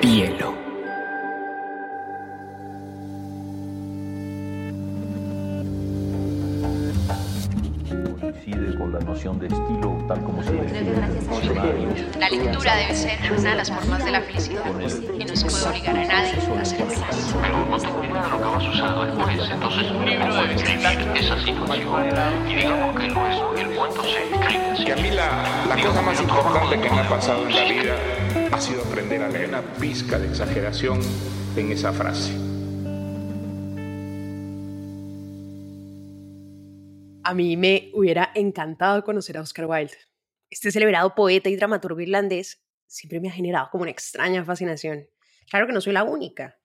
Pielo. Coincide con la noción de estilo tal como se define. La lectura debe ser una de las formas de la felicidad y no se puede obligar a nadie a ser feliz. pero no idea de lo que vas a usar después. Entonces, libro debe describir esa situación. Y digamos que luego el cuento se escribe así. Y a mí la, la cosa más importante que me ha pasado en la vida sido aprender a leer una pizca de exageración en esa frase. A mí me hubiera encantado conocer a Oscar Wilde. Este celebrado poeta y dramaturgo irlandés siempre me ha generado como una extraña fascinación. Claro que no soy la única,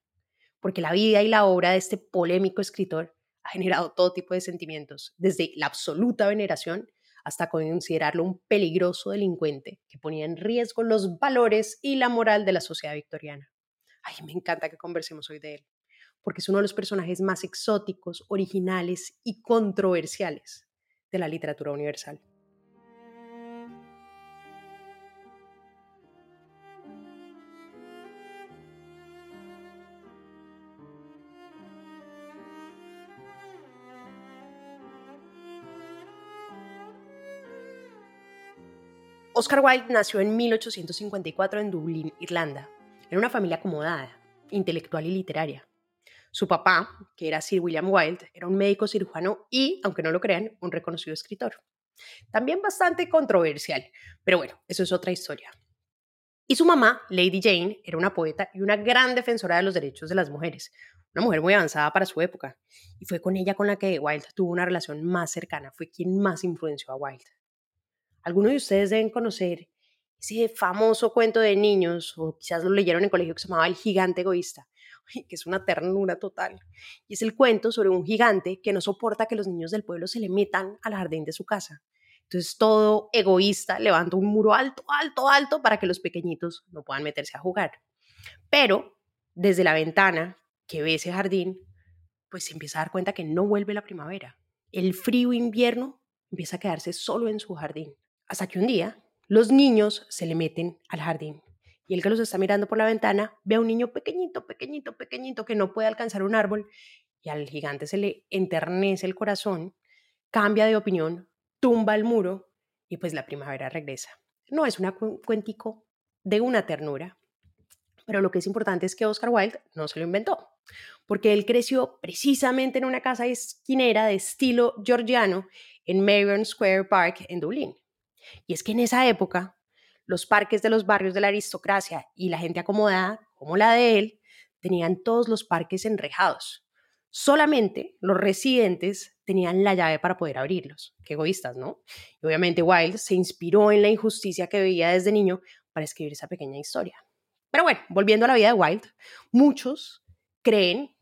porque la vida y la obra de este polémico escritor ha generado todo tipo de sentimientos, desde la absoluta veneración hasta considerarlo un peligroso delincuente que ponía en riesgo los valores y la moral de la sociedad victoriana. Ay, me encanta que conversemos hoy de él, porque es uno de los personajes más exóticos, originales y controversiales de la literatura universal. Oscar Wilde nació en 1854 en Dublín, Irlanda. Era una familia acomodada, intelectual y literaria. Su papá, que era Sir William Wilde, era un médico cirujano y, aunque no lo crean, un reconocido escritor. También bastante controversial, pero bueno, eso es otra historia. Y su mamá, Lady Jane, era una poeta y una gran defensora de los derechos de las mujeres, una mujer muy avanzada para su época, y fue con ella con la que Wilde tuvo una relación más cercana, fue quien más influenció a Wilde. Algunos de ustedes deben conocer ese famoso cuento de niños, o quizás lo leyeron en colegio que se llamaba El gigante egoísta, que es una ternura total. Y es el cuento sobre un gigante que no soporta que los niños del pueblo se le metan al jardín de su casa. Entonces todo egoísta levanta un muro alto, alto, alto para que los pequeñitos no puedan meterse a jugar. Pero desde la ventana que ve ese jardín, pues se empieza a dar cuenta que no vuelve la primavera. El frío invierno empieza a quedarse solo en su jardín. Hasta que un día los niños se le meten al jardín y el que los está mirando por la ventana ve a un niño pequeñito, pequeñito, pequeñito que no puede alcanzar un árbol y al gigante se le enternece el corazón, cambia de opinión, tumba el muro y pues la primavera regresa. No es un cuentico de una ternura, pero lo que es importante es que Oscar Wilde no se lo inventó, porque él creció precisamente en una casa esquinera de estilo georgiano en Marion Square Park en Dublín. Y es que en esa época, los parques de los barrios de la aristocracia y la gente acomodada, como la de él, tenían todos los parques enrejados. Solamente los residentes tenían la llave para poder abrirlos. Qué egoístas, ¿no? Y obviamente Wilde se inspiró en la injusticia que veía desde niño para escribir esa pequeña historia. Pero bueno, volviendo a la vida de Wilde, muchos creen,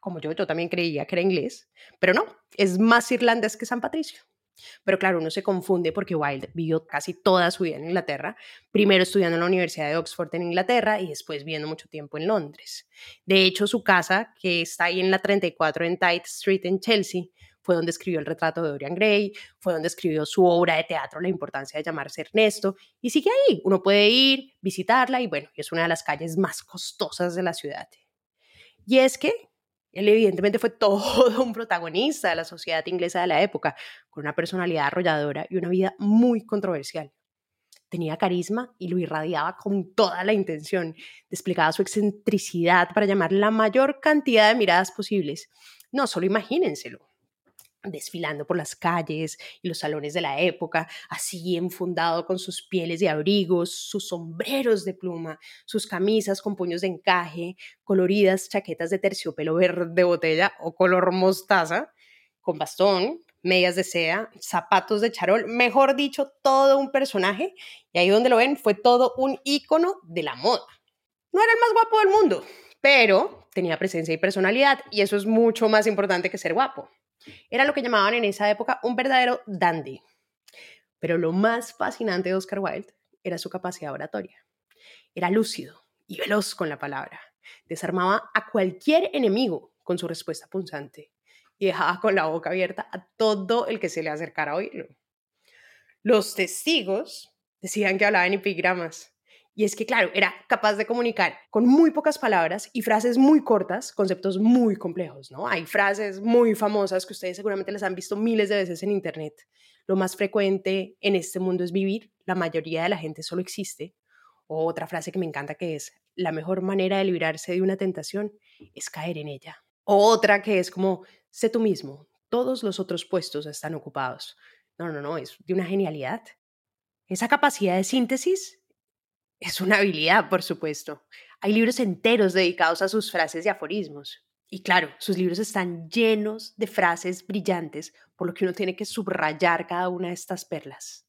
como yo, yo también creía que era inglés, pero no, es más irlandés que San Patricio. Pero claro, uno se confunde porque Wilde vivió casi toda su vida en Inglaterra, primero estudiando en la Universidad de Oxford en Inglaterra y después viviendo mucho tiempo en Londres. De hecho, su casa, que está ahí en la 34 en Tite Street en Chelsea, fue donde escribió el retrato de Dorian Gray, fue donde escribió su obra de teatro La importancia de llamarse Ernesto, y sigue ahí. Uno puede ir, visitarla y bueno, es una de las calles más costosas de la ciudad. Y es que él evidentemente fue todo un protagonista de la sociedad inglesa de la época, con una personalidad arrolladora y una vida muy controversial. Tenía carisma y lo irradiaba con toda la intención. Desplegaba su excentricidad para llamar la mayor cantidad de miradas posibles. No, solo imagínenselo desfilando por las calles y los salones de la época, así enfundado con sus pieles de abrigos, sus sombreros de pluma, sus camisas con puños de encaje, coloridas chaquetas de terciopelo verde botella o color mostaza, con bastón, medias de seda, zapatos de charol, mejor dicho, todo un personaje, y ahí donde lo ven fue todo un ícono de la moda. No era el más guapo del mundo, pero tenía presencia y personalidad, y eso es mucho más importante que ser guapo. Era lo que llamaban en esa época un verdadero dandy. Pero lo más fascinante de Oscar Wilde era su capacidad oratoria. Era lúcido y veloz con la palabra. Desarmaba a cualquier enemigo con su respuesta punzante y dejaba con la boca abierta a todo el que se le acercara a oírlo. Los testigos decían que hablaba en epigramas Y es que, claro, era capaz de comunicar con muy pocas palabras y frases muy cortas, conceptos muy complejos, ¿no? Hay frases muy famosas que ustedes seguramente las han visto miles de veces en Internet. Lo más frecuente en este mundo es vivir, la mayoría de la gente solo existe. O otra frase que me encanta que es, la mejor manera de librarse de una tentación es caer en ella. O otra que es como, sé tú mismo, todos los otros puestos están ocupados. No, no, no, es de una genialidad. Esa capacidad de síntesis es una habilidad, por supuesto. Hay libros enteros dedicados a sus frases y aforismos. Y claro, sus libros están llenos de frases brillantes, por lo que uno tiene que subrayar cada una de estas perlas.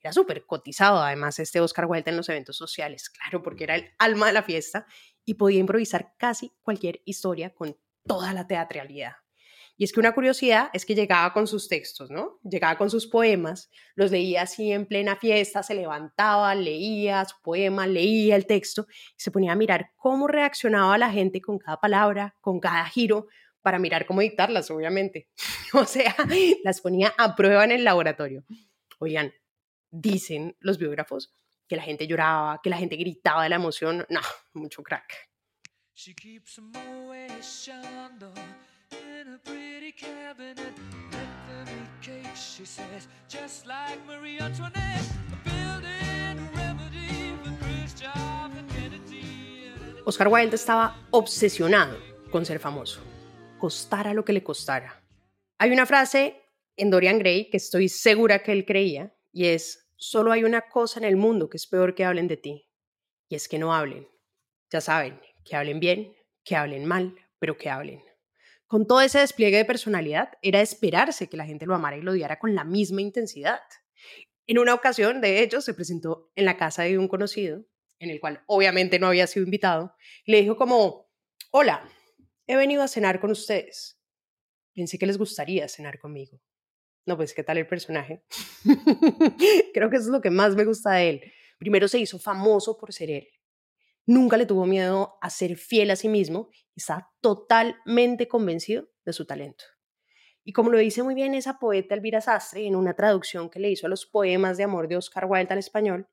Era súper cotizado además este Oscar Wilde en los eventos sociales, claro, porque era el alma de la fiesta y podía improvisar casi cualquier historia con toda la teatralidad. Y es que una curiosidad es que llegaba con sus textos, ¿no? Llegaba con sus poemas, los leía así en plena fiesta, se levantaba, leía su poema, leía el texto y se ponía a mirar cómo reaccionaba la gente con cada palabra, con cada giro, para mirar cómo dictarlas, obviamente. o sea, las ponía a prueba en el laboratorio. Oigan, dicen los biógrafos que la gente lloraba, que la gente gritaba de la emoción. No, mucho crack. Oscar Wilde estaba obsesionado con ser famoso, costara lo que le costara. Hay una frase en Dorian Gray que estoy segura que él creía y es, solo hay una cosa en el mundo que es peor que hablen de ti, y es que no hablen. Ya saben, que hablen bien, que hablen mal, pero que hablen. Con todo ese despliegue de personalidad, era esperarse que la gente lo amara y lo odiara con la misma intensidad. En una ocasión, de hecho, se presentó en la casa de un conocido, en el cual obviamente no había sido invitado, y le dijo como, hola, he venido a cenar con ustedes. Pensé que les gustaría cenar conmigo. No, pues, ¿qué tal el personaje? Creo que eso es lo que más me gusta de él. Primero se hizo famoso por ser él. Nunca le tuvo miedo a ser fiel a sí mismo está totalmente convencido de su talento. Y como lo dice muy bien esa poeta Elvira Sastre en una traducción que le hizo a los poemas de amor de Oscar Wilde al español,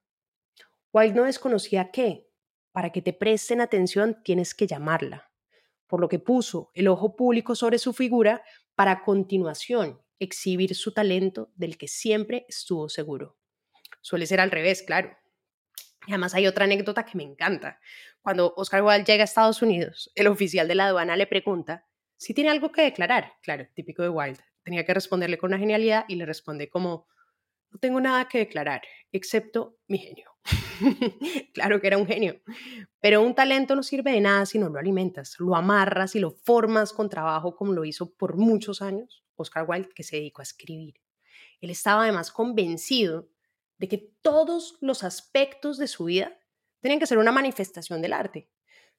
Wilde no desconocía que, para que te presten atención, tienes que llamarla, por lo que puso el ojo público sobre su figura para a continuación exhibir su talento del que siempre estuvo seguro. Suele ser al revés, claro. Además hay otra anécdota que me encanta. Cuando Oscar Wilde llega a Estados Unidos, el oficial de la aduana le pregunta si tiene algo que declarar. Claro, típico de Wilde. Tenía que responderle con una genialidad y le responde como, no tengo nada que declarar, excepto mi genio. claro que era un genio. Pero un talento no sirve de nada si no lo alimentas, lo amarras y lo formas con trabajo como lo hizo por muchos años Oscar Wilde, que se dedicó a escribir. Él estaba además convencido de que todos los aspectos de su vida tenían que ser una manifestación del arte.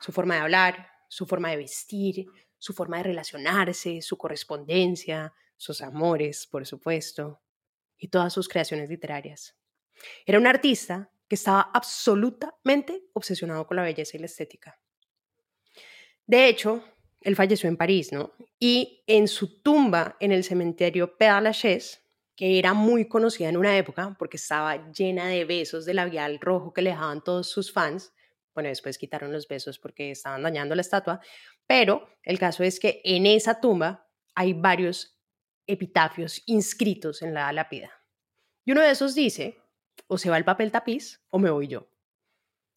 Su forma de hablar, su forma de vestir, su forma de relacionarse, su correspondencia, sus amores, por supuesto, y todas sus creaciones literarias. Era un artista que estaba absolutamente obsesionado con la belleza y la estética. De hecho, él falleció en París, ¿no? Y en su tumba en el cementerio Père Lachaise, que era muy conocida en una época porque estaba llena de besos de labial rojo que le dejaban todos sus fans. Bueno, después quitaron los besos porque estaban dañando la estatua, pero el caso es que en esa tumba hay varios epitafios inscritos en la lápida. Y uno de esos dice, o se va el papel tapiz o me voy yo.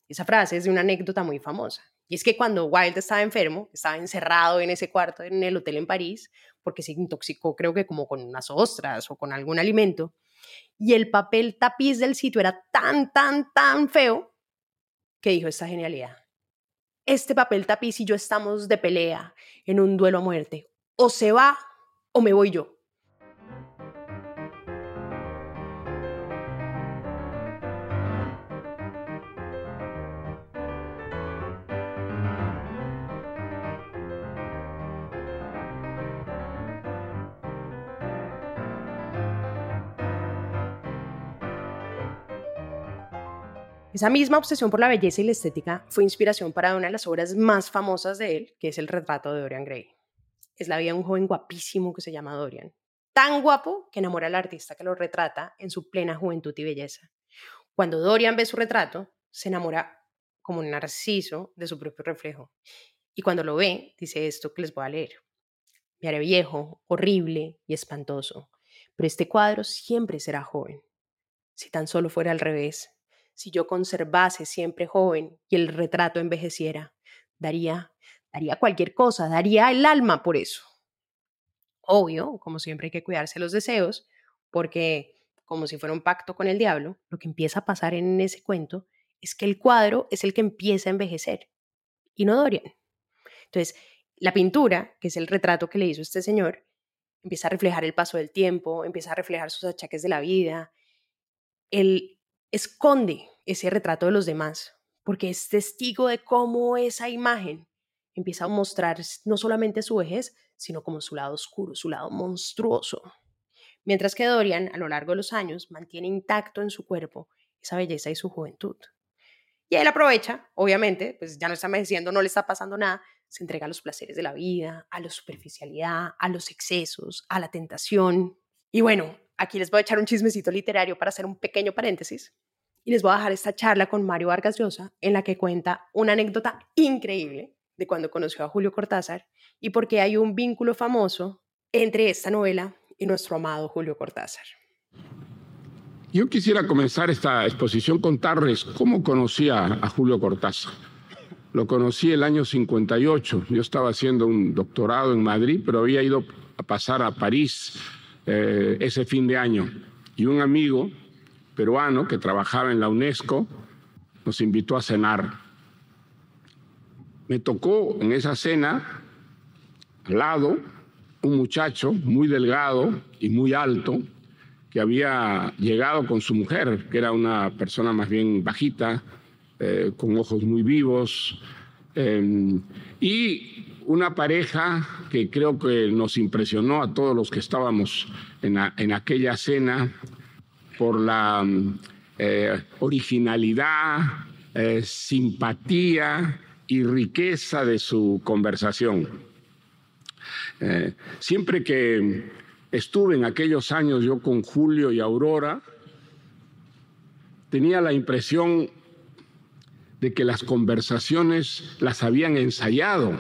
Esa frase es de una anécdota muy famosa. Y es que cuando Wilde estaba enfermo, estaba encerrado en ese cuarto en el hotel en París, porque se intoxicó creo que como con unas ostras o con algún alimento, y el papel tapiz del sitio era tan, tan, tan feo, que dijo esta genialidad. Este papel tapiz y yo estamos de pelea en un duelo a muerte. O se va o me voy yo. Esa misma obsesión por la belleza y la estética fue inspiración para una de las obras más famosas de él, que es el retrato de Dorian Gray. Es la vida de un joven guapísimo que se llama Dorian, tan guapo que enamora al artista que lo retrata en su plena juventud y belleza. Cuando Dorian ve su retrato, se enamora como un narciso de su propio reflejo. Y cuando lo ve, dice esto que les voy a leer. Me haré viejo, horrible y espantoso, pero este cuadro siempre será joven. Si tan solo fuera al revés, si yo conservase siempre joven y el retrato envejeciera, daría, daría cualquier cosa, daría el alma por eso. Obvio, como siempre hay que cuidarse los deseos, porque como si fuera un pacto con el diablo, lo que empieza a pasar en ese cuento es que el cuadro es el que empieza a envejecer y no Dorian. Entonces, la pintura, que es el retrato que le hizo este señor, empieza a reflejar el paso del tiempo, empieza a reflejar sus achaques de la vida. Él esconde ese retrato de los demás porque es testigo de cómo esa imagen empieza a mostrar no solamente su vejez, sino como su lado oscuro, su lado monstruoso. Mientras que Dorian, a lo largo de los años, mantiene intacto en su cuerpo esa belleza y su juventud. Y él aprovecha, obviamente, pues ya no está envejeciendo, no le está pasando nada, se entrega a los placeres de la vida, a la superficialidad, a los excesos, a la tentación. Y bueno, aquí les voy a echar un chismecito literario para hacer un pequeño paréntesis. Y les voy a dejar esta charla con Mario Vargas Llosa, en la que cuenta una anécdota increíble de cuando conoció a Julio Cortázar y por qué hay un vínculo famoso entre esta novela y nuestro amado Julio Cortázar. Yo quisiera comenzar esta exposición contarles cómo conocí a, Julio Cortázar. Lo conocí el año 58. Yo estaba haciendo un doctorado en Madrid, pero había ido a pasar a París eh, ese fin de año. Y un amigo peruano que trabajaba en la UNESCO nos invitó a cenar me tocó en esa cena al lado un muchacho muy delgado y muy alto que había llegado con su mujer, que era una persona más bien bajita, eh, con ojos muy vivos, em, y una pareja que creo que nos impresionó a todos los que estábamos en, en aquella cena por la eh, originalidad, eh, simpatía, y riqueza de su conversación. Eh, siempre que estuve en aquellos años yo con Julio y Aurora, tenía la impresión de que las conversaciones las habían ensayado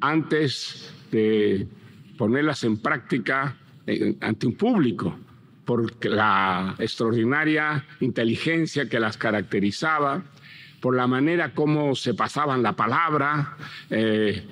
antes de ponerlas en práctica ante un público, por la extraordinaria inteligencia que las caracterizaba por la manera como se pasaban la palabra. Eh,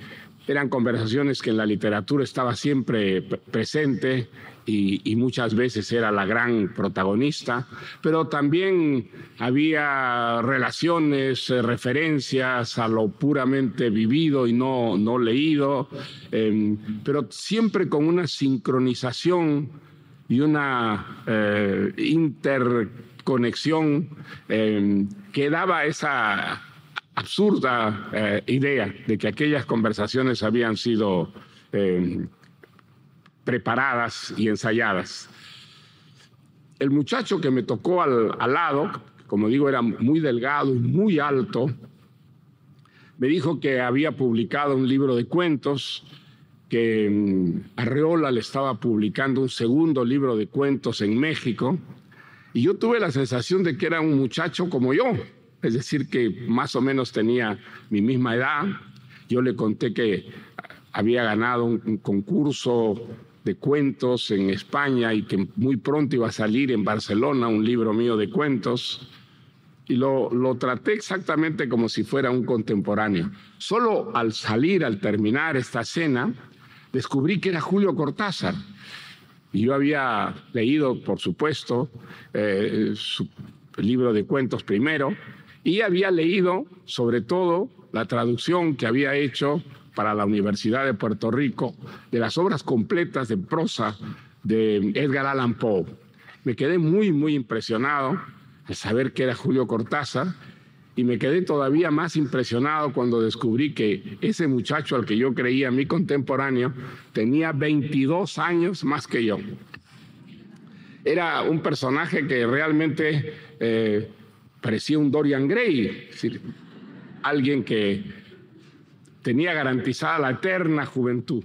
eran conversaciones que en la literatura estaba siempre presente y, muchas veces era la gran protagonista, pero también había relaciones, eh, referencias a lo puramente vivido y no, no leído, em, pero siempre con una sincronización y una eh, interconexión em, que daba esa absurda eh, idea de que aquellas conversaciones habían sido em, preparadas y ensayadas. El muchacho que me tocó al, al, lado, como digo, era muy delgado y muy alto, me dijo que había publicado un libro de cuentos que mm, Arreola le estaba publicando un segundo libro de cuentos en México, y yo tuve la sensación de que era un muchacho como yo, es decir, que más o menos tenía mi misma edad. Yo le conté que había ganado un, concurso de cuentos en España y que muy pronto iba a salir en Barcelona un libro mío de cuentos. Y lo, lo traté exactamente como si fuera un contemporáneo. Solo al salir, al terminar esta cena, descubrí que era Julio Cortázar. Y yo había leído, por supuesto, eh, su libro de cuentos primero, y había leído, sobre todo, la traducción que había hecho para la Universidad de Puerto Rico de las obras completas de prosa de Edgar Allan Poe. Me quedé muy, muy impresionado de saber que era Julio Cortázar y me quedé todavía más impresionado cuando descubrí que ese muchacho al que yo creía mi contemporáneo tenía 22 años más que yo. Era un personaje que realmente eh, parecía un Dorian Gray, es decir, alguien que tenía garantizada la eterna juventud.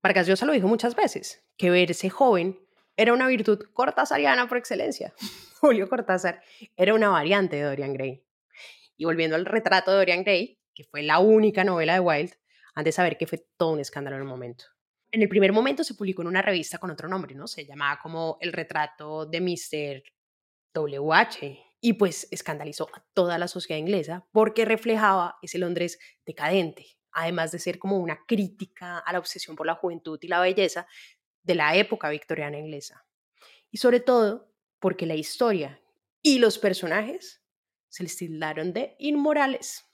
Vargas Llosa lo dijo muchas veces, que verse joven era una virtud cortasariana por excelencia. Julio Cortázar era una variante de Dorian Gray. Y volviendo al retrato de Dorian Gray, que fue la única novela de Wilde, han de saber que fue todo un escándalo en el momento. En el primer momento se publicó en una revista con otro nombre, ¿no? Se llamaba como El retrato de Mr. WH. Y pues escandalizó a toda la sociedad inglesa porque reflejaba ese Londres decadente, además de ser como una crítica a la obsesión por la juventud y la belleza de la época victoriana inglesa. Y sobre todo porque la historia y los personajes se les tildaron de inmorales.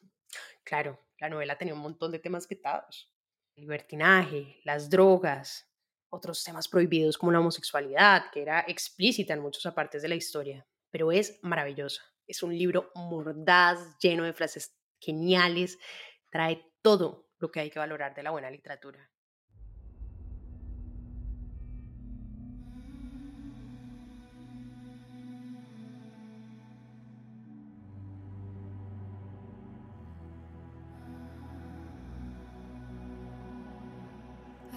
Claro, la novela tenía un montón de temas quitados. El libertinaje, las drogas, otros temas prohibidos como la homosexualidad, que era explícita en muchas partes de la historia, pero es maravillosa. Es un libro mordaz, lleno de frases geniales, trae todo lo que hay que valorar de la buena literatura.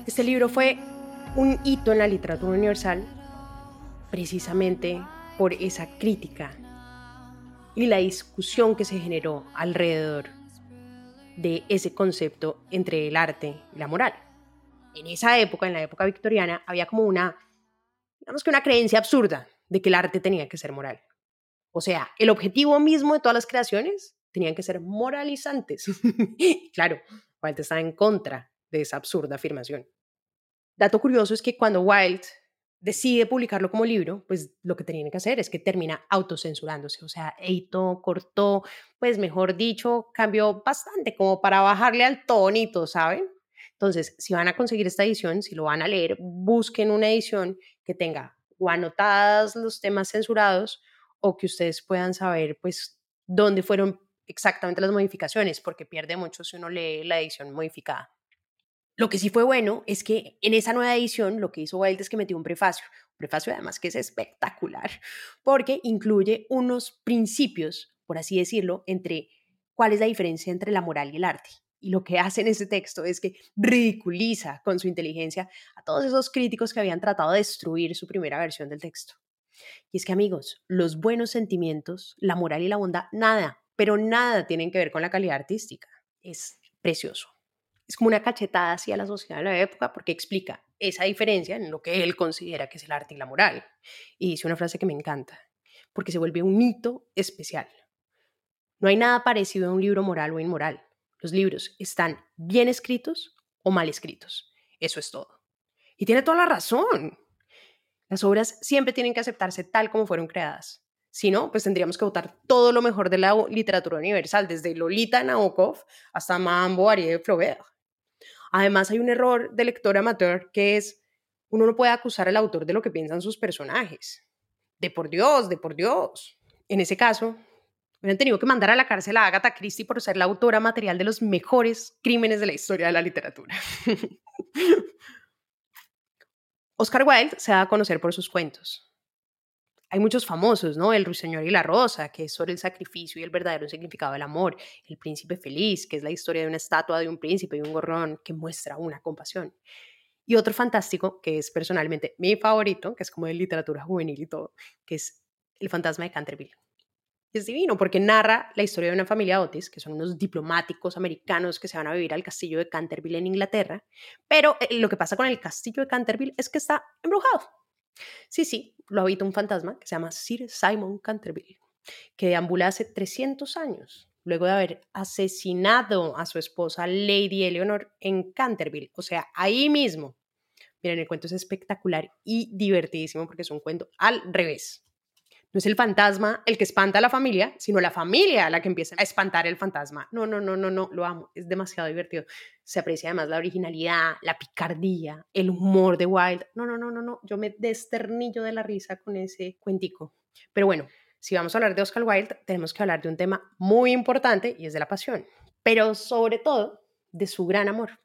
Este libro fue un hito en la literatura universal precisamente por esa crítica y la discusión que se generó alrededor de ese concepto entre el arte y la moral. En esa época, en la época victoriana, había como una, digamos que una creencia absurda de que el arte tenía que ser moral. O sea, el objetivo mismo de todas las creaciones tenían que ser moralizantes. claro, Walter estaba en contra de esa absurda afirmación. Dato curioso es que cuando Wilde decide publicarlo como libro, pues lo que tenían que hacer es que termina autocensurándose, o sea, editó, cortó, pues mejor dicho, cambió bastante como para bajarle al tonito, ¿saben? Entonces, si van a conseguir esta edición, si lo van a leer, busquen una edición que tenga o anotadas los temas censurados o que ustedes puedan saber, pues, dónde fueron exactamente las modificaciones, porque pierde mucho si uno lee la edición modificada. Lo que sí fue bueno es que en esa nueva edición lo que hizo Wilde es que metió un prefacio, un prefacio además que es espectacular, porque incluye unos principios, por así decirlo, entre cuál es la diferencia entre la moral y el arte. Y lo que hace en ese texto es que ridiculiza con su inteligencia a todos esos críticos que habían tratado de destruir su primera versión del texto. Y es que amigos, los buenos sentimientos, la moral y la bondad, nada, pero nada tienen que ver con la calidad artística. Es precioso es como una cachetada hacia la sociedad de la época porque explica esa diferencia en lo que él considera que es el arte y la moral. Y dice una frase que me encanta, porque se vuelve un hito especial. No hay nada parecido a un libro moral o inmoral. Los libros están bien escritos o mal escritos. Eso es todo. Y tiene toda la razón. Las obras siempre tienen que aceptarse tal como fueron creadas. Si no, pues tendríamos que votar todo lo mejor de la literatura universal, desde Lolita Nabokov hasta Mambo Ari de Flaubert. Además, hay un error de lector amateur que es, uno no puede acusar al autor de lo que piensan sus personajes. De por Dios, de por Dios. En ese caso, hubieran tenido que mandar a la cárcel a Agatha Christie por ser la autora material de los mejores crímenes de la historia de la literatura. Oscar Wilde se da a conocer por sus cuentos hay muchos famosos, ¿no? El Ruiseñor y la Rosa, que es sobre el sacrificio y el verdadero significado del amor. El Príncipe Feliz, que es la historia de una estatua de un príncipe y un gorrón que muestra una compasión. Y otro fantástico, que es personalmente mi favorito, que es como de literatura juvenil y todo, que es El fantasma de Canterville. Es divino porque narra la historia de una familia Otis, que son unos diplomáticos americanos que se van a vivir al castillo de Canterville en Inglaterra, pero eh, lo que pasa con el castillo de Canterville es que está embrujado Sí, sí, lo habita un fantasma que se llama Sir Simon Canterville, que deambula hace 300 años, luego de haber asesinado a su esposa Lady Eleanor en Canterville, o sea, ahí mismo. Miren, el cuento es espectacular y divertidísimo porque es un cuento al revés. No es el fantasma el que espanta a la familia, sino la familia la que empieza a espantar el fantasma. No, no, no, no, no, lo amo. Es demasiado divertido. Se aprecia además la originalidad, la picardía, el humor de Wilde. No, no, no, no, no. Yo me desternillo de la risa con ese cuentico. Pero bueno, si vamos a hablar de Oscar Wilde, tenemos que hablar de un tema muy importante y es de la pasión. Pero sobre todo de su gran amor.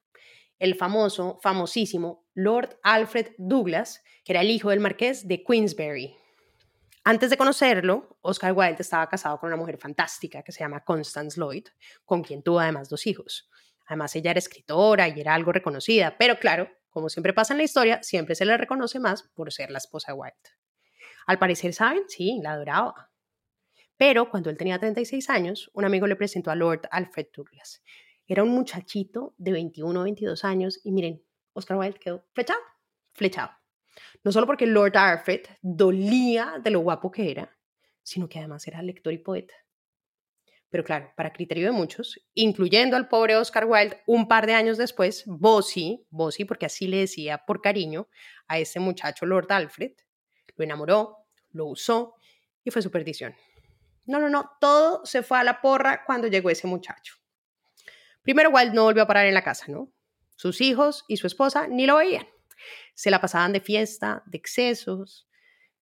El famoso, famosísimo Lord Alfred Douglas, que era el hijo del marqués de Queensberry antes de conocerlo, Oscar Wilde estaba casado con una mujer fantástica que se llama Constance Lloyd, con quien tuvo además dos hijos. Además, ella era escritora y era algo reconocida, pero claro, como siempre pasa en la historia, siempre se le reconoce más por ser la esposa de Wilde. Al parecer, ¿saben? Sí, la adoraba. Pero cuando él tenía 36 años, un amigo le presentó a Lord Alfred Douglas. Era un muchachito de 21 o 22 años y miren, Oscar Wilde quedó flechado, flechado. No solo porque Lord Alfred dolía de lo guapo que era, sino que además era lector y poeta. Pero claro, para criterio de muchos, incluyendo al pobre Oscar Wilde, un par de años después, Bossy, Bossy porque así le decía por cariño a ese muchacho Lord Alfred, lo enamoró, lo usó y fue su perdición. No, no, no, todo se fue a la porra cuando llegó ese muchacho. Primero Wilde no volvió a parar en la casa, ¿no? Sus hijos y su esposa ni lo veían. Se la pasaban de fiesta, de excesos,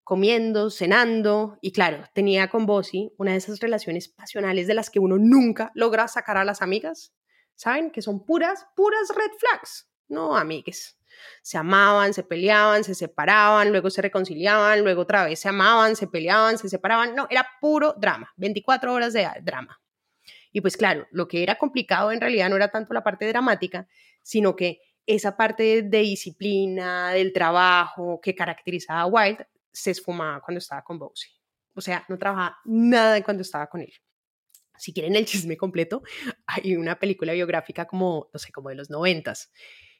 comiendo, cenando, y claro, tenía con Bossy una de esas relaciones pasionales de las que uno nunca logra sacar a las amigas. ¿Saben? Que son puras, puras red flags. No, amigues. Se amaban, se peleaban, se separaban, luego se reconciliaban, luego otra vez se amaban, se peleaban, se separaban. No, era puro drama, 24 horas de drama. Y pues claro, lo que era complicado en realidad no era tanto la parte dramática, sino que esa parte de disciplina, del trabajo que caracterizaba a Wilde, se esfumaba cuando estaba con Bowsy. O sea, no trabajaba nada cuando estaba con él. Si quieren el chisme completo, hay una película biográfica como, no sé, como de los noventas,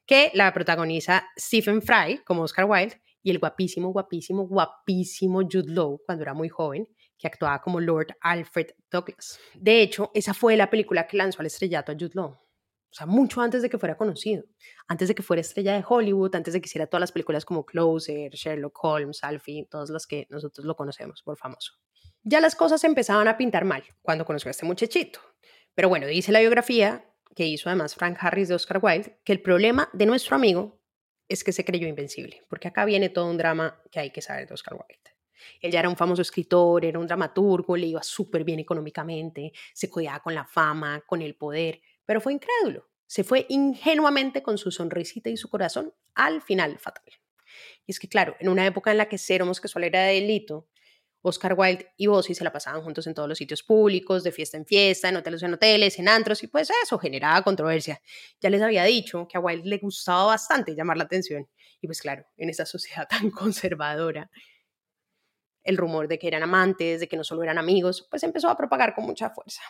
que la protagoniza Stephen Fry como Oscar Wilde y el guapísimo, guapísimo, guapísimo Jude Law cuando era muy joven, que actuaba como Lord Alfred Douglas. De hecho, esa fue la película que lanzó al estrellato a Jude Law. O sea, mucho antes de que fuera conocido, antes de que fuera estrella de Hollywood, antes de que hiciera todas las películas como Closer, Sherlock Holmes, Alfie, todas las que nosotros lo conocemos por famoso. Ya las cosas empezaban a pintar mal cuando conoció a este muchachito. Pero bueno, dice la biografía que hizo además Frank Harris de Oscar Wilde, que el problema de nuestro amigo es que se creyó invencible, porque acá viene todo un drama que hay que saber de Oscar Wilde. Él ya era un famoso escritor, era un dramaturgo, le iba súper bien económicamente, se codiaba con la fama, con el poder, pero fue incrédulo. Se fue ingenuamente con su sonrisita y su corazón al final fatal. Y es que, claro, en una época en la que ser homosexual era delito, Oscar Wilde y Bossy se la pasaban juntos en todos los sitios públicos, de fiesta en fiesta, en hoteles en hoteles, en antros, y pues eso generaba controversia. Ya les había dicho que a Wilde le gustaba bastante llamar la atención. Y pues claro, en esta sociedad tan conservadora, el rumor de que eran amantes, de que no solo eran amigos, pues empezó a propagar con mucha fuerza.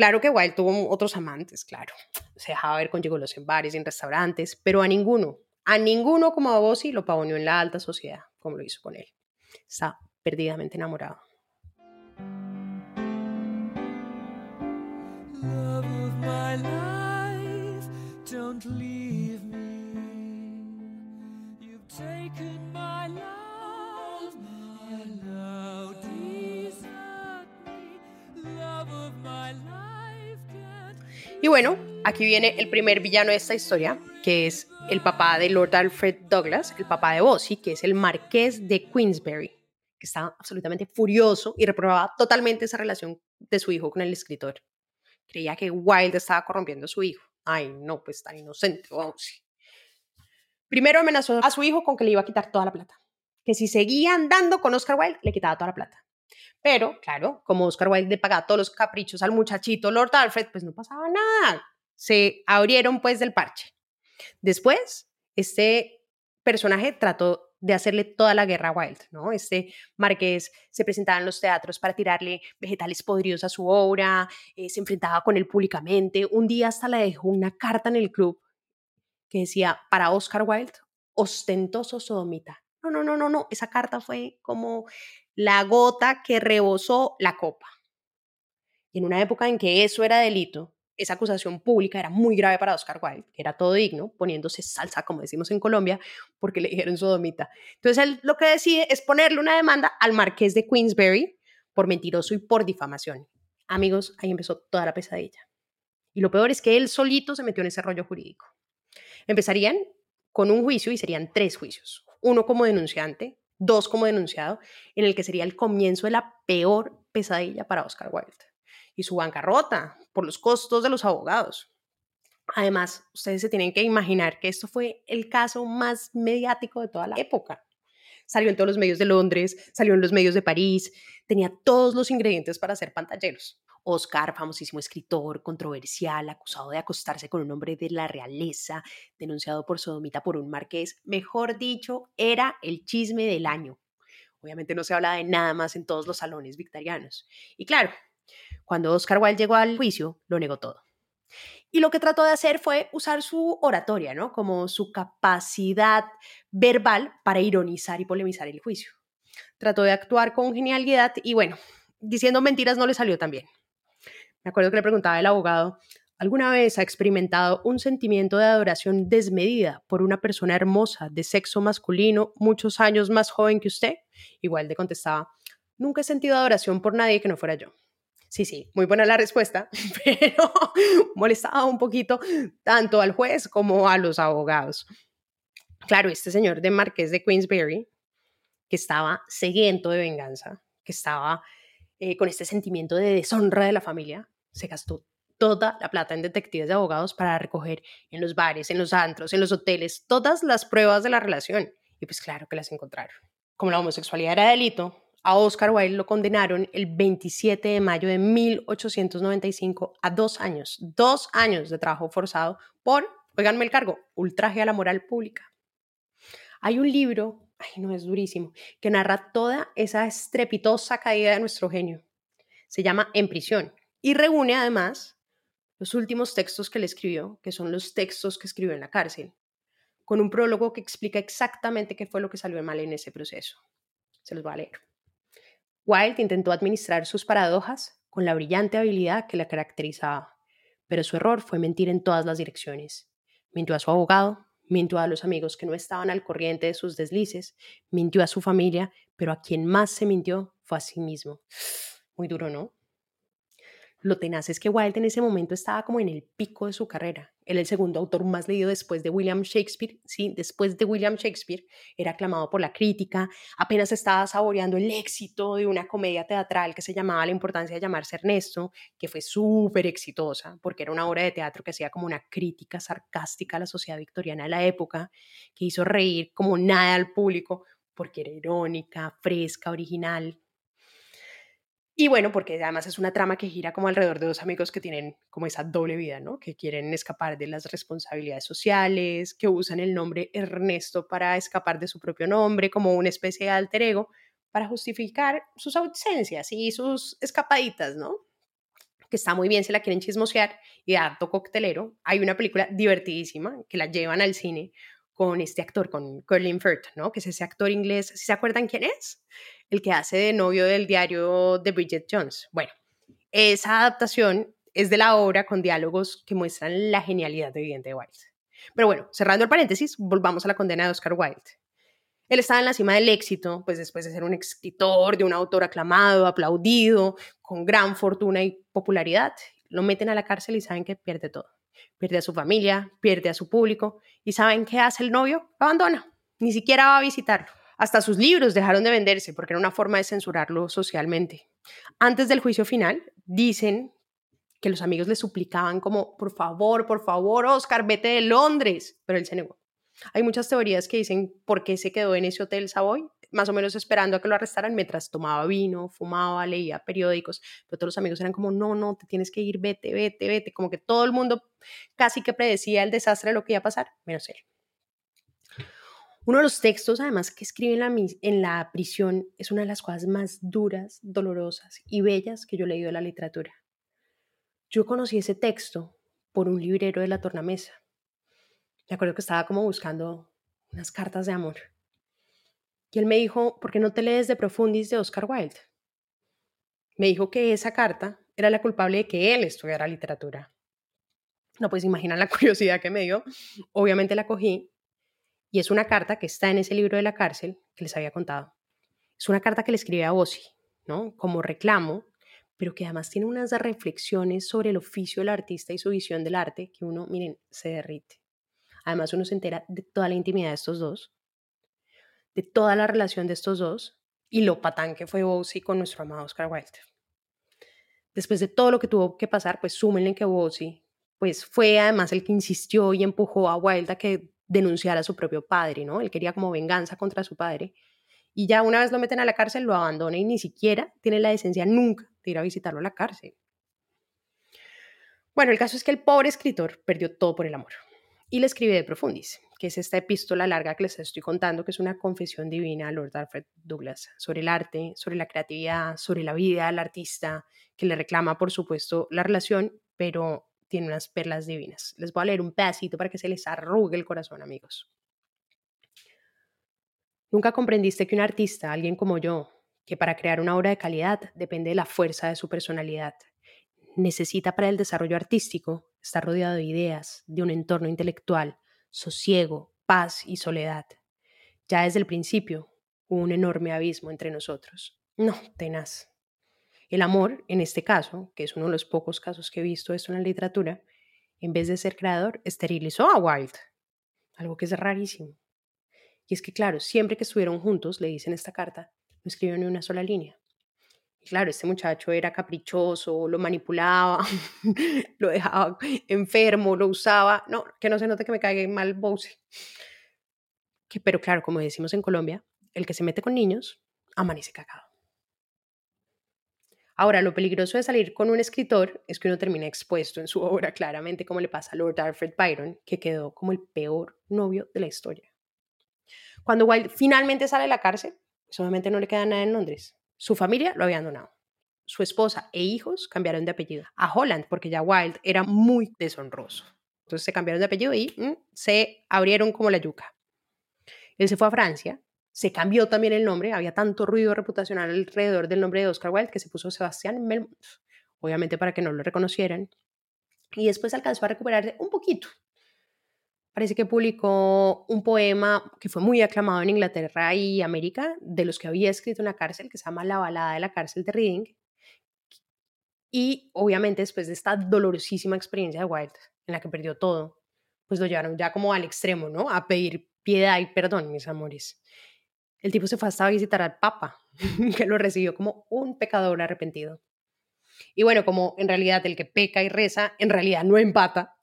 Claro que Wilde tuvo otros amantes, claro. Se dejaba ver con gigolos en bares y en restaurantes, pero a ninguno, a ninguno como a Bossy lo pavoneó en la alta sociedad, como lo hizo con él. Está perdidamente enamorado. Y bueno, aquí viene el primer villano de esta historia, que es el papá de Lord Alfred Douglas, el papá de Bossy, que es el marqués de Queensberry, que estaba absolutamente furioso y reprobaba totalmente esa relación de su hijo con el escritor. Creía que Wilde estaba corrompiendo a su hijo. Ay, no, pues tan inocente, Bossy. Primero amenazó a su hijo con que le iba a quitar toda la plata. Que si seguía andando con Oscar Wilde, le quitaba toda la plata. Pero, claro, como Oscar Wilde pagaba todos los caprichos al muchachito Lord Alfred, pues no pasaba nada. Se abrieron pues del parche. Después, este personaje trató de hacerle toda la guerra a Wilde, ¿no? Este marqués se presentaba en los teatros para tirarle vegetales podridos a su obra, eh, se enfrentaba con él públicamente, un día hasta le dejó una carta en el club que decía, para Oscar Wilde, ostentoso sodomita. No, no, no, no, no, esa carta fue como la gota que rebosó la copa. Y en una época en que eso era delito, esa acusación pública era muy grave para Oscar Wilde, que era todo digno, poniéndose salsa, como decimos en Colombia, porque le dijeron sodomita. Entonces él lo que decide es ponerle una demanda al marqués de Queensberry por mentiroso y por difamación. Amigos, ahí empezó toda la pesadilla. Y lo peor es que él solito se metió en ese rollo jurídico. Empezarían con un juicio y serían tres juicios. Uno como denunciante, dos como denunciado, en el que sería el comienzo de la peor pesadilla para Oscar Wilde y su bancarrota por los costos de los abogados. Además, ustedes se tienen que imaginar que esto fue el caso más mediático de toda la época. Salió en todos los medios de Londres, salió en los medios de París, tenía todos los ingredientes para ser pantalleros. Oscar, famosísimo escritor, controversial, acusado de acostarse con un hombre de la realeza, denunciado por sodomita por un marqués, mejor dicho, era el chisme del año. Obviamente no se habla de nada más en todos los salones victorianos. Y claro, cuando Oscar Wilde llegó al juicio, lo negó todo. Y lo que trató de hacer fue usar su oratoria, ¿no? Como su capacidad verbal para ironizar y polemizar el juicio. Trató de actuar con genialidad y bueno, diciendo mentiras no le salió tan bien. Me acuerdo que le preguntaba el abogado, ¿alguna vez ha experimentado un sentimiento de adoración desmedida por una persona hermosa de sexo masculino muchos años más joven que usted? Igual le contestaba, nunca he sentido adoración por nadie que no fuera yo. Sí, sí, muy buena la respuesta, pero molestaba un poquito tanto al juez como a los abogados. Claro, este señor de Marqués de Queensberry, que estaba sediento de venganza, que estaba eh, con este sentimiento de deshonra de la familia, se gastó toda la plata en detectives de abogados para recoger en los bares, en los antros, en los hoteles, todas las pruebas de la relación. Y pues claro que las encontraron. Como la homosexualidad era delito, a Oscar Wilde lo condenaron el 27 de mayo de 1895 a dos años, dos años de trabajo forzado por, oiganme el cargo, ultraje a la moral pública. Hay un libro, ay no, es durísimo, que narra toda esa estrepitosa caída de nuestro genio. Se llama En prisión y reúne además los últimos textos que le escribió, que son los textos que escribió en la cárcel, con un prólogo que explica exactamente qué fue lo que salió mal en ese proceso. Se los voy a leer. Wilde intentó administrar sus paradojas con la brillante habilidad que la caracterizaba, pero su error fue mentir en todas las direcciones. Mintió a su abogado, mintió a los amigos que no estaban al corriente de sus deslices, mintió a su familia, pero a quien más se mintió fue a sí mismo. Muy duro, ¿no? Lo tenaz es que Wilde en ese momento estaba como en el pico de su carrera. Era el segundo autor más leído después de William Shakespeare. Sí, después de William Shakespeare era aclamado por la crítica. Apenas estaba saboreando el éxito de una comedia teatral que se llamaba La importancia de llamarse Ernesto, que fue súper exitosa porque era una obra de teatro que hacía como una crítica sarcástica a la sociedad victoriana de la época, que hizo reír como nada al público porque era irónica, fresca, original. Y bueno, porque además es una trama que gira como alrededor de dos amigos que tienen como esa doble vida, ¿no? Que quieren escapar de las responsabilidades sociales, que usan el nombre Ernesto para escapar de su propio nombre, como una especie de alter ego, para justificar sus ausencias y sus escapaditas, ¿no? Que está muy bien si la quieren chismosear y harto coctelero. Hay una película divertidísima que la llevan al cine con este actor, con Colin Firth, ¿no? Que es ese actor inglés, ¿si se acuerdan quién es? El que hace de novio del diario de Bridget Jones. Bueno, esa adaptación es de la obra con diálogos que muestran la genialidad evidente de Wilde. Pero bueno, cerrando el paréntesis, volvamos a la condena de Oscar Wilde. Él estaba en la cima del éxito, pues después de ser un escritor, de un autor aclamado, aplaudido, con gran fortuna y popularidad, lo meten a la cárcel y saben que pierde todo pierde a su familia, pierde a su público y ¿saben qué hace el novio? Abandona, ni siquiera va a visitarlo. Hasta sus libros dejaron de venderse porque era una forma de censurarlo socialmente. Antes del juicio final, dicen que los amigos le suplicaban como, por favor, por favor, Oscar, vete de Londres, pero él se negó. Hay muchas teorías que dicen por qué se quedó en ese hotel Savoy, más o menos esperando a que lo arrestaran mientras tomaba vino, fumaba, leía periódicos, pero todos los amigos eran como, no, no, te tienes que ir, vete, vete, vete, como que todo el mundo casi que predecía el desastre de lo que iba a pasar, menos él. Uno de los textos, además, que escribe en la, en prisión es una de las cosas más duras, dolorosas y bellas que yo he leído de la literatura. Yo conocí ese texto por un librero de la tornamesa. Me acuerdo que estaba como buscando unas cartas de amor. Y él me dijo, ¿por qué no te lees de Profundis de Oscar Wilde? Me dijo que esa carta era la culpable de que él estudiara literatura. No puedes imaginar la curiosidad que me dio. Obviamente la cogí y es una carta que está en ese libro de la cárcel que les había contado. Es una carta que le escribe a Ozzy, ¿no? Como reclamo, pero que además tiene unas reflexiones sobre el oficio del artista y su visión del arte que uno, miren, se derrite. Además uno se entera de toda la intimidad de estos dos de toda la relación de estos dos y lo patán que fue Bossy con nuestro amado Oscar Wilde. Después de todo lo que tuvo que pasar, pues súmenle que Bossy pues fue además el que insistió y empujó a Wilde que denunciara a su propio padre, ¿no? Él quería como venganza contra su padre. Y ya una vez lo meten a la cárcel, lo abandona y ni siquiera tiene la decencia nunca de ir a visitarlo a la cárcel. Bueno, el caso es que el pobre escritor perdió todo por el amor y le escribe de Profundis, que es esta epístola larga que les estoy contando, que es una confesión divina a Lord Alfred Douglas sobre el arte, sobre la creatividad, sobre la vida del artista, que le reclama, por supuesto, la relación, pero tiene unas perlas divinas. Les voy a leer un pedacito para que se les arrugue el corazón, amigos. Nunca comprendiste que un artista, alguien como yo, que para crear una obra de calidad depende de la fuerza de su personalidad, necesita para el desarrollo artístico estar rodeado de ideas, de un entorno intelectual, sosiego, paz y soledad. Ya desde el principio hubo un enorme abismo entre nosotros. No, tenaz. El amor, en este caso, que es uno de los pocos casos que he visto esto en la literatura, en vez de ser creador, esterilizó a Wilde. Algo que es rarísimo. Y es que, claro, siempre que estuvieron juntos, le dicen esta carta, no escribió ni una sola línea. Y claro, este muchacho era caprichoso, lo manipulaba, lo dejaba enfermo, lo usaba. No, que no se note que me caiga mal Bose. Que, pero claro, como decimos en Colombia, el que se mete con niños amanece cagado. Ahora, lo peligroso de salir con un escritor es que uno termina expuesto en su obra, claramente, como le pasa a Lord Alfred Byron, que quedó como el peor novio de la historia. Cuando Wilde finalmente sale de la cárcel, pues obviamente no le queda nada en Londres. Su familia lo había abandonado. Su esposa e hijos cambiaron de apellido a Holland porque ya Wilde era muy deshonroso. Entonces se cambiaron de apellido y mm, se abrieron como la yuca. Él se fue a Francia se cambió también el nombre, había tanto ruido reputacional alrededor del nombre de Oscar Wilde que se puso Sebastián Melmoth, obviamente para que no lo reconocieran. Y después alcanzó a recuperarse un poquito. Parece que publicó un poema que fue muy aclamado en Inglaterra y América, de los que había escrito en la cárcel, que se llama La balada de la cárcel de Reading. Y obviamente después de esta dolorosísima experiencia de Wilde, en la que perdió todo, pues lo llevaron ya como al extremo, ¿no? A pedir piedad y perdón, mis amores el tipo se fue hasta a visitar al Papa, que lo recibió como un pecador arrepentido. Y bueno, como en realidad el que peca y reza, en realidad no empata,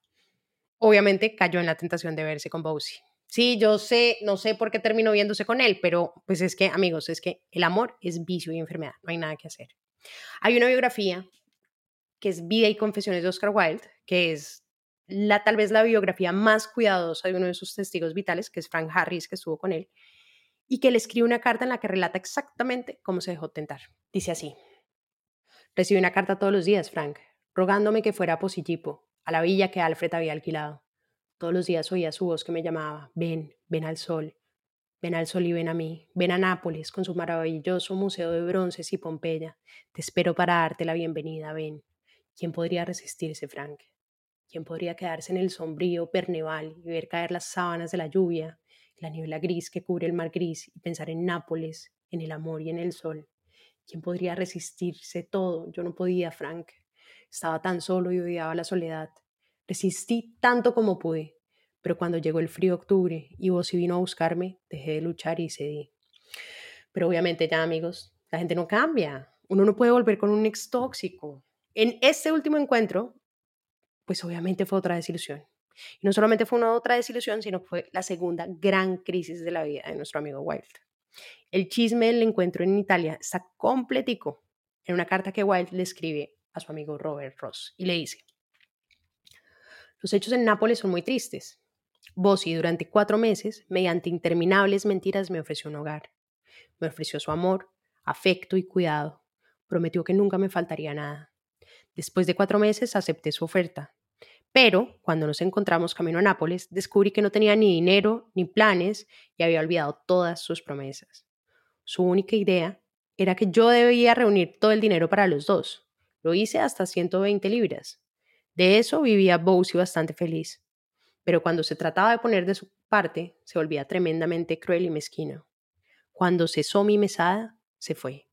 obviamente cayó en la tentación de verse con Bowsy. Sí, yo sé, no sé por qué terminó viéndose con él, pero pues es que, amigos, es que el amor es vicio y enfermedad, no hay nada que hacer. Hay una biografía que es Vida y Confesiones de Oscar Wilde, que es la, tal vez la biografía más cuidadosa de uno de sus testigos vitales, que es Frank Harris, que estuvo con él, y que le escribe una carta en la que relata exactamente cómo se dejó tentar. Dice así, recibí una carta todos los días, Frank, rogándome que fuera a Posillipo, a la villa que Alfred había alquilado. Todos los días oía su voz que me llamaba, ven, ven al sol, ven al sol y ven a mí, ven a Nápoles con su maravilloso museo de bronces y Pompeya, te espero para darte la bienvenida, ven. ¿Quién podría resistirse, Frank? ¿Quién podría quedarse en el sombrío perneval y ver caer las sábanas de la lluvia la niebla gris que cubre el mar gris y pensar en Nápoles, en el amor y en el sol. ¿Quién podría resistirse todo? Yo no podía, Frank. Estaba tan solo y odiaba la soledad. Resistí tanto como pude, pero cuando llegó el frío octubre y vos vino a buscarme, dejé de luchar y cedí. Pero obviamente ya, amigos, la gente no cambia. Uno no puede volver con un ex tóxico. En este último encuentro, pues obviamente fue otra desilusión. Y no solamente fue una otra desilusión, sino que fue la segunda gran crisis de la vida de nuestro amigo Wilde. El chisme del encuentro en Italia está completico en una carta que Wilde le escribe a su amigo Robert Ross y le dice, los hechos en Nápoles son muy tristes. Bossi durante cuatro meses, mediante interminables mentiras, me ofreció un hogar. Me ofreció su amor, afecto y cuidado. Prometió que nunca me faltaría nada. Después de cuatro meses acepté su oferta. Pero cuando nos encontramos camino a Nápoles, descubrí que no tenía ni dinero ni planes y había olvidado todas sus promesas. Su única idea era que yo debía reunir todo el dinero para los dos. Lo hice hasta 120 libras. De eso vivía Bowsy bastante feliz. Pero cuando se trataba de poner de su parte, se volvía tremendamente cruel y mezquino. Cuando cesó mi mesada, se fue.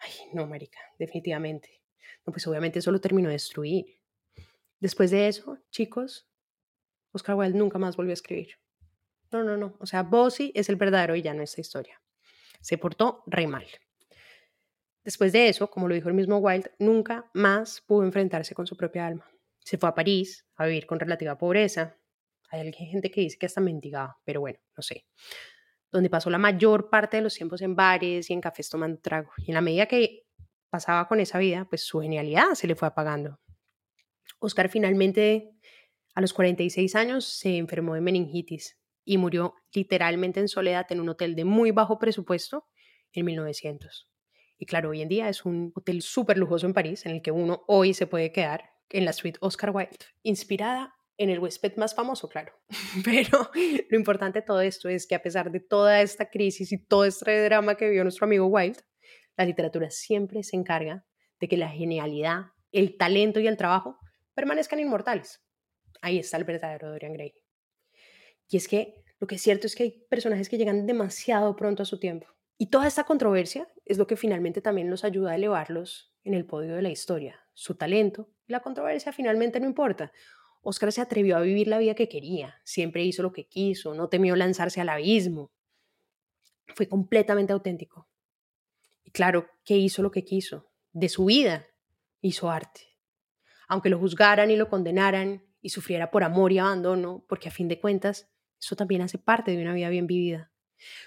Ay, no, marica, definitivamente. No, pues obviamente eso lo terminó de destruir. Después de eso, chicos, Oscar Wilde nunca más volvió a escribir. No, no, no. O sea, Bossy es el verdadero villano de esta historia. Se portó re mal. Después de eso, como lo dijo el mismo Wilde, nunca más pudo enfrentarse con su propia alma. Se fue a París a vivir con relativa pobreza. Hay gente que dice que hasta mendigaba, pero bueno, no sé. Donde pasó la mayor parte de los tiempos en bares y en cafés tomando trago. Y en la medida que pasaba con esa vida, pues su genialidad se le fue apagando. Oscar finalmente A los 46 años se enfermó de meningitis y murió literalmente en soledad en un hotel de muy bajo presupuesto en 1900. Y claro, hoy en día es un hotel súper lujoso en París en el que uno hoy se puede quedar en la suite Oscar Wilde, inspirada en el huésped más famoso, claro. Pero lo importante de todo esto es que a pesar de toda esta crisis y todo este drama que vivió nuestro amigo Wilde, la literatura siempre se encarga de que la genialidad, el talento y el trabajo permanezcan inmortales. Ahí está el verdadero Dorian Gray. Y es que lo que es cierto es que hay personajes que llegan demasiado pronto a su tiempo. Y toda esta controversia es lo que finalmente también nos ayuda a elevarlos en el podio de la historia. Su talento y la controversia finalmente no importa. Oscar se atrevió a vivir la vida que quería, siempre hizo lo que quiso, no temió lanzarse al abismo. Fue completamente auténtico. Y claro, que hizo lo que quiso. De su vida hizo arte. Aunque lo juzgaran y lo condenaran y sufriera por amor y abandono, porque a fin de cuentas, eso también hace parte de una vida bien vivida.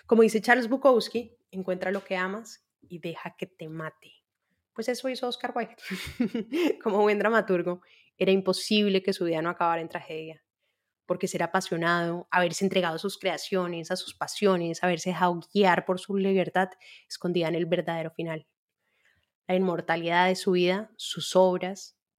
Como dice Charles Bukowski, encuentra lo que amas y deja que te mate. Pues eso hizo Oscar Wilde. Como buen dramaturgo, era imposible que su vida no acabara en tragedia, porque ser apasionado, haberse entregado a sus creaciones, a sus pasiones, haberse dejado guiar por su libertad, escondía en el verdadero final. La inmortalidad de su vida, sus obras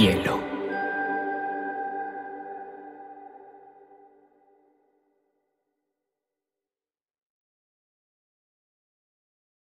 Hielo.